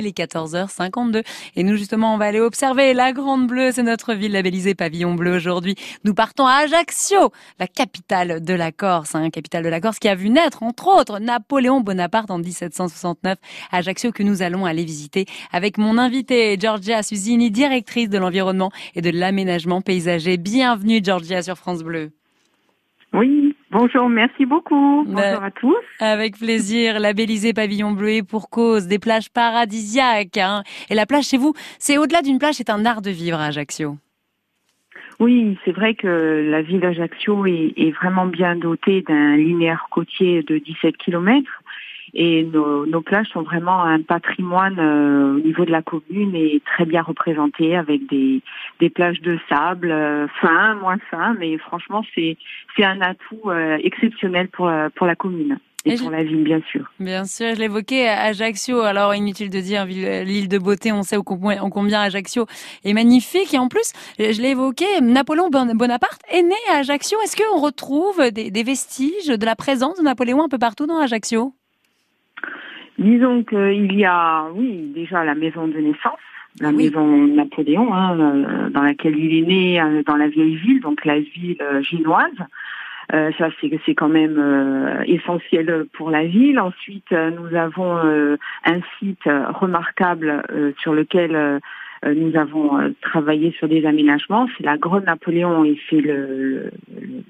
Il est 14h52 et nous justement on va aller observer la Grande Bleue, c'est notre ville labellisée Pavillon Bleu aujourd'hui. Nous partons à Ajaccio, la capitale de la Corse, hein, capitale de la Corse qui a vu naître entre autres Napoléon Bonaparte en 1769. Ajaccio que nous allons aller visiter avec mon invité Georgia Susini, directrice de l'environnement et de l'aménagement paysager. Bienvenue Georgia sur France Bleu. Oui, bonjour, merci beaucoup. Bonjour à tous. Avec plaisir, labellisé Pavillon Bleu et pour cause des plages paradisiaques. Hein. Et la plage chez vous, c'est au-delà d'une plage, c'est un art de vivre à Ajaccio. Oui, c'est vrai que la ville d'Ajaccio est, est, vraiment bien dotée d'un linéaire côtier de 17 kilomètres et nos, nos, plages sont vraiment un patrimoine euh, au niveau de la commune et très bien représenté avec des, des plages de sable euh, fin, moins fin, mais franchement c'est c'est un atout euh, exceptionnel pour pour la commune. Et, pour la ville, bien sûr. Bien sûr, je l'évoquais, Ajaccio. Alors, inutile de dire l'île de beauté, on sait en combien Ajaccio est magnifique. Et en plus, je l'ai évoqué, Napoléon Bonaparte est né à Ajaccio. Est-ce qu'on retrouve des, des, vestiges de la présence de Napoléon un peu partout dans Ajaccio? Disons qu'il y a, oui, déjà la maison de naissance, la maison Napoléon, hein, euh, dans laquelle il est né, euh, dans la vieille ville, donc la ville euh, ginoise. Euh, ça, c'est c'est quand même euh, essentiel pour la ville. Ensuite, nous avons un site remarquable sur lequel nous avons travaillé sur des aménagements. C'est la Grotte Napoléon et c'est le, le,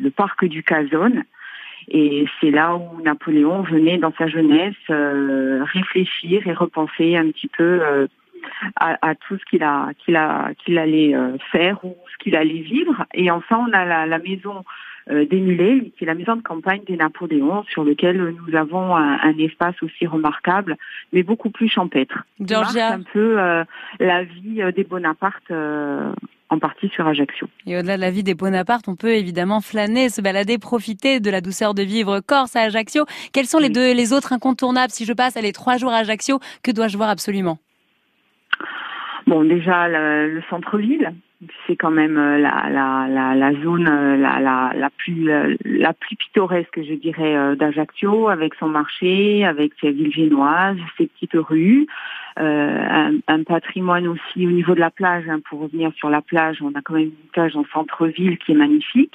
le, parc du Cazone. Et c'est là où Napoléon venait dans sa jeunesse euh, réfléchir et repenser un petit peu euh, à, à, tout ce qu'il a qu'il a qu'il allait euh, faire ou ce qu'il allait vivre. Et enfin, on a la, la maison euh, des Mulets, qui est la maison de campagne des Napoléons, sur lequel nous avons un, un espace aussi remarquable, mais beaucoup plus champêtre. Georgia, un peu euh, la vie des Bonaparte en partie sur Ajaccio. Et au-delà de la vie des Bonaparte, on peut évidemment flâner, se balader, profiter de la douceur de vivre corse à Ajaccio. Quels sont les deux, les autres incontournables Si je passe les trois jours à Ajaccio, que dois-je voir absolument? Bon, déjà le, le centre-ville, c'est quand même euh, la, la, la, la zone euh, la, la, la, plus euh, la plus pittoresque, je dirais, d'Ajaccio, avec son marché, avec ses villes génoises, ses petites rues, un, un, patrimoine aussi au niveau de la plage. Hein, pour revenir sur la plage, on a quand même une plage en centre-ville qui est magnifique.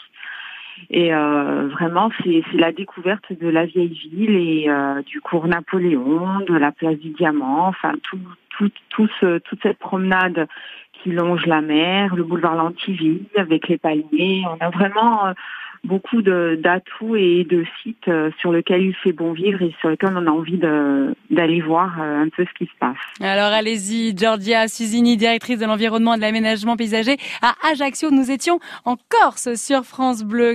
Et euh, vraiment, c'est la découverte de la vieille ville et euh, du cours Napoléon, de la place du Diamant, enfin tout, tout, tout ce, toute cette promenade qui longe la mer, le boulevard Lantiville avec les palmiers. On a vraiment euh, beaucoup d'atouts et de sites euh, sur lesquels il fait bon vivre et sur lesquels on a envie d'aller voir euh, un peu ce qui se passe. Alors allez-y, Georgia Susini, directrice de l'environnement et de l'aménagement paysager à Ajaccio. Nous étions en Corse sur France Bleu.